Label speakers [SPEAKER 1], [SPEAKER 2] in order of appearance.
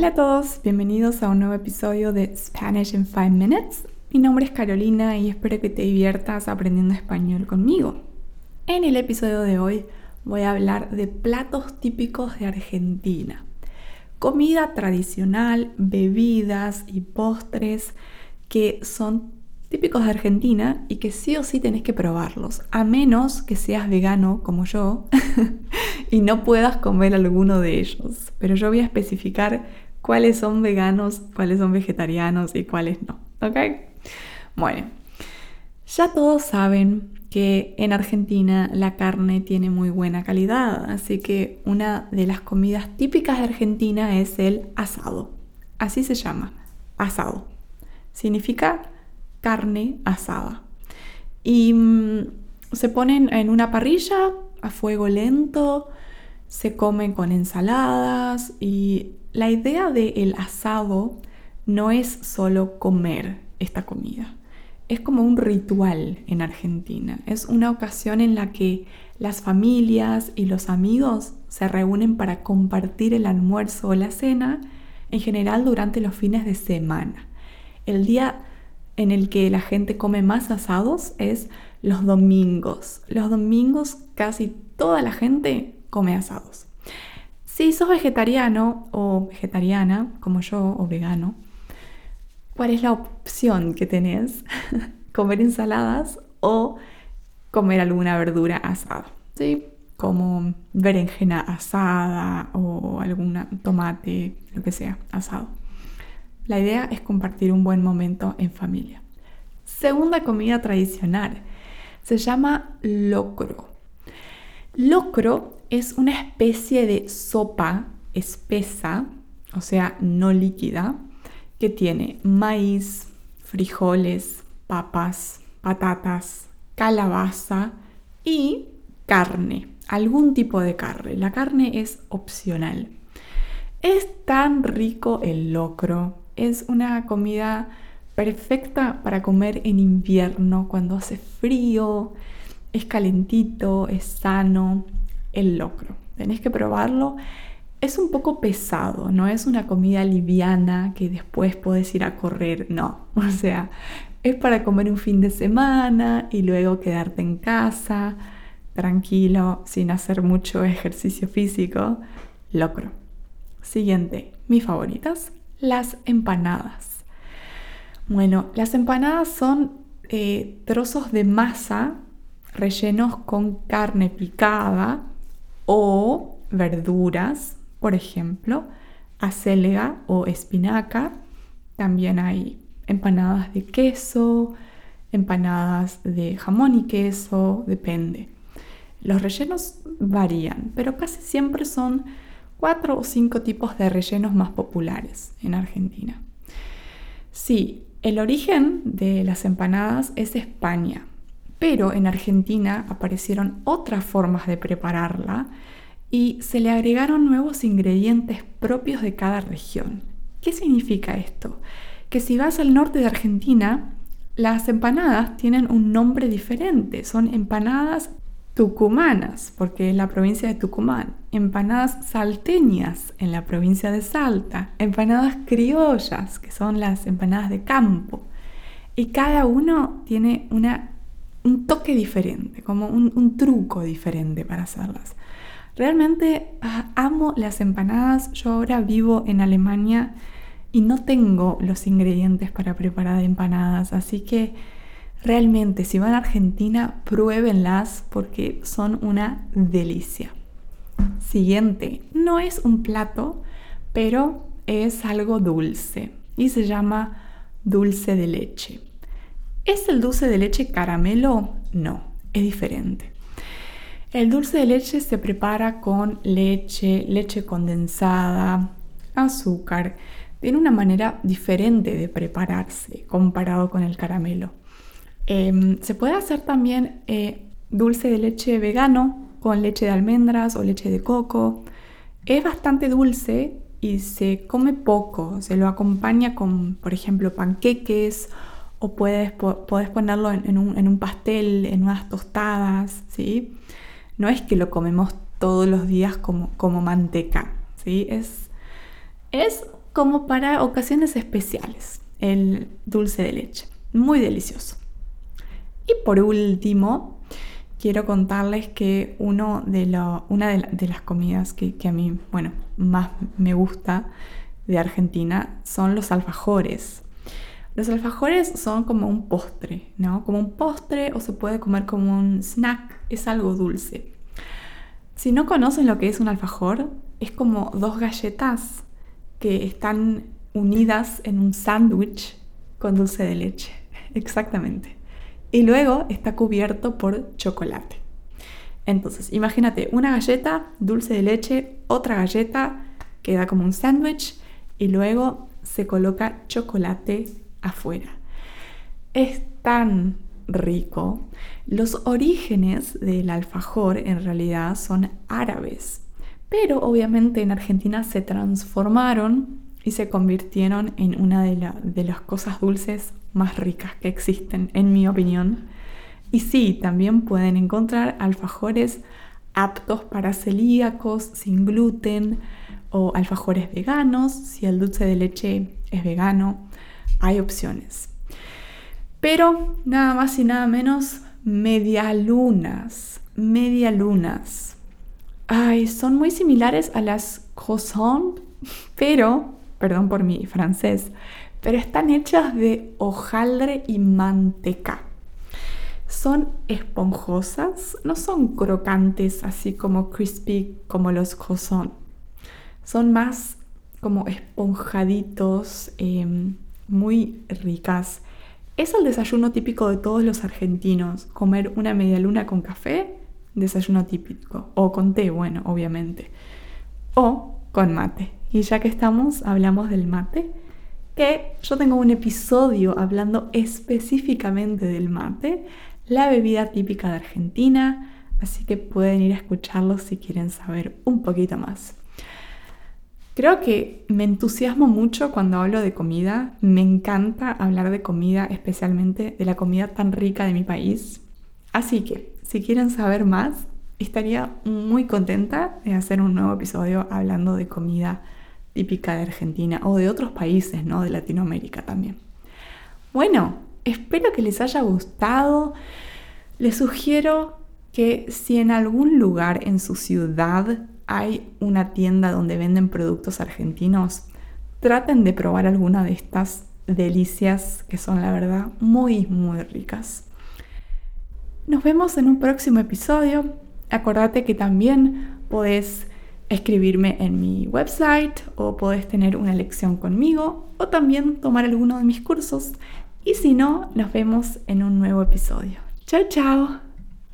[SPEAKER 1] Hola a todos, bienvenidos a un nuevo episodio de Spanish in 5 Minutes. Mi nombre es Carolina y espero que te diviertas aprendiendo español conmigo. En el episodio de hoy voy a hablar de platos típicos de Argentina. Comida tradicional, bebidas y postres que son típicos de Argentina y que sí o sí tenés que probarlos, a menos que seas vegano como yo y no puedas comer alguno de ellos. Pero yo voy a especificar cuáles son veganos, cuáles son vegetarianos y cuáles no. ¿Ok? Bueno, ya todos saben que en Argentina la carne tiene muy buena calidad, así que una de las comidas típicas de Argentina es el asado. Así se llama, asado. Significa carne asada. Y mm, se ponen en una parrilla a fuego lento, se comen con ensaladas y la idea del asado no es solo comer esta comida. Es como un ritual en Argentina. Es una ocasión en la que las familias y los amigos se reúnen para compartir el almuerzo o la cena, en general durante los fines de semana. El día en el que la gente come más asados es los domingos. Los domingos casi toda la gente come asados. Si sos vegetariano o vegetariana, como yo, o vegano, ¿cuál es la opción que tenés? ¿Comer ensaladas o comer alguna verdura asada? ¿Sí? Como berenjena asada o algún tomate, lo que sea, asado. La idea es compartir un buen momento en familia. Segunda comida tradicional se llama locro. Locro es una especie de sopa espesa, o sea, no líquida, que tiene maíz, frijoles, papas, patatas, calabaza y carne, algún tipo de carne. La carne es opcional. Es tan rico el locro es una comida perfecta para comer en invierno, cuando hace frío, es calentito, es sano, el locro. Tenés que probarlo. Es un poco pesado, no es una comida liviana que después podés ir a correr, no. O sea, es para comer un fin de semana y luego quedarte en casa, tranquilo, sin hacer mucho ejercicio físico. Locro. Siguiente, mis favoritas, las empanadas. Bueno, las empanadas son eh, trozos de masa rellenos con carne picada o verduras, por ejemplo, acelga o espinaca. También hay empanadas de queso, empanadas de jamón y queso, depende. Los rellenos varían, pero casi siempre son cuatro o cinco tipos de rellenos más populares en Argentina. Sí, el origen de las empanadas es España, pero en Argentina aparecieron otras formas de prepararla y se le agregaron nuevos ingredientes propios de cada región. ¿Qué significa esto? Que si vas al norte de Argentina, las empanadas tienen un nombre diferente, son empanadas tucumanas, porque es la provincia de Tucumán, empanadas salteñas en la provincia de Salta, empanadas criollas, que son las empanadas de campo. Y cada uno tiene una, un toque diferente, como un, un truco diferente para hacerlas. Realmente ah, amo las empanadas. Yo ahora vivo en Alemania y no tengo los ingredientes para preparar empanadas, así que Realmente, si van a Argentina, pruébenlas porque son una delicia. Siguiente, no es un plato, pero es algo dulce y se llama dulce de leche. ¿Es el dulce de leche caramelo? No, es diferente. El dulce de leche se prepara con leche, leche condensada, azúcar. Tiene una manera diferente de prepararse comparado con el caramelo. Em, se puede hacer también eh, dulce de leche vegano con leche de almendras o leche de coco. Es bastante dulce y se come poco. Se lo acompaña con, por ejemplo, panqueques o puedes, ponerlo en, un, pastel, en unas tostadas, ¿sí? No es que lo comemos todos los días como, como manteca, ¿sí? Es, es como para ocasiones especiales, el dulce de leche. Muy delicioso. Y por último, quiero contarles que uno de una de, las comidas que, que, a mí, bueno, más me gusta de Argentina son los alfajores. Los alfajores son como un postre, ¿no? Como un postre o se puede comer como un snack, es algo dulce. Si no conocen lo que es un alfajor, es como dos galletas que están unidas en un sándwich con dulce de leche. Exactamente. Y luego está cubierto por chocolate. Entonces, imagínate una galleta, dulce de leche, otra galleta que da como un sándwich y luego se coloca chocolate afuera. Es tan rico. Los orígenes del alfajor en realidad son árabes, pero obviamente en Argentina se transformaron y se convirtieron en una de, las cosas dulces más ricas que existen, en mi opinión. Y sí, también pueden encontrar alfajores aptos para celíacos, sin gluten, o alfajores veganos, si el dulce de leche es vegano, hay opciones. Pero nada más y nada menos, medialunas, medialunas. Ay, son muy similares a las croissants, pero, perdón por mi francés, pero están hechas de hojaldre y manteca. Son esponjosas, no son crocantes así como crispy como los croissants. Son más como esponjaditos, em, muy ricas. Es el desayuno típico de todos los argentinos, comer una media luna con café, desayuno típico, o con té, bueno, obviamente, o con mate. Y ya que estamos, hablamos del mate que yo tengo un episodio hablando específicamente del mate, la bebida típica de Argentina, así que pueden ir a escucharlo si quieren saber un poquito más. Creo que me entusiasmo mucho cuando hablo de comida, me encanta hablar de comida, especialmente de la comida tan rica de mi país. Así que, si quieren saber más, estaría muy contenta de hacer un nuevo episodio hablando de comida típica de Argentina o de otros países, ¿no? De Latinoamérica también. Bueno, espero que les haya gustado. Les sugiero que si en algún lugar en su ciudad hay una tienda donde venden productos argentinos, traten de probar alguna de estas delicias que son la verdad muy muy ricas. Nos vemos en un próximo episodio. Acordate que también podés escribirme en mi website o podés tener una lección conmigo o también tomar alguno de mis cursos. Y si no, nos vemos en un nuevo episodio. Chao, chao.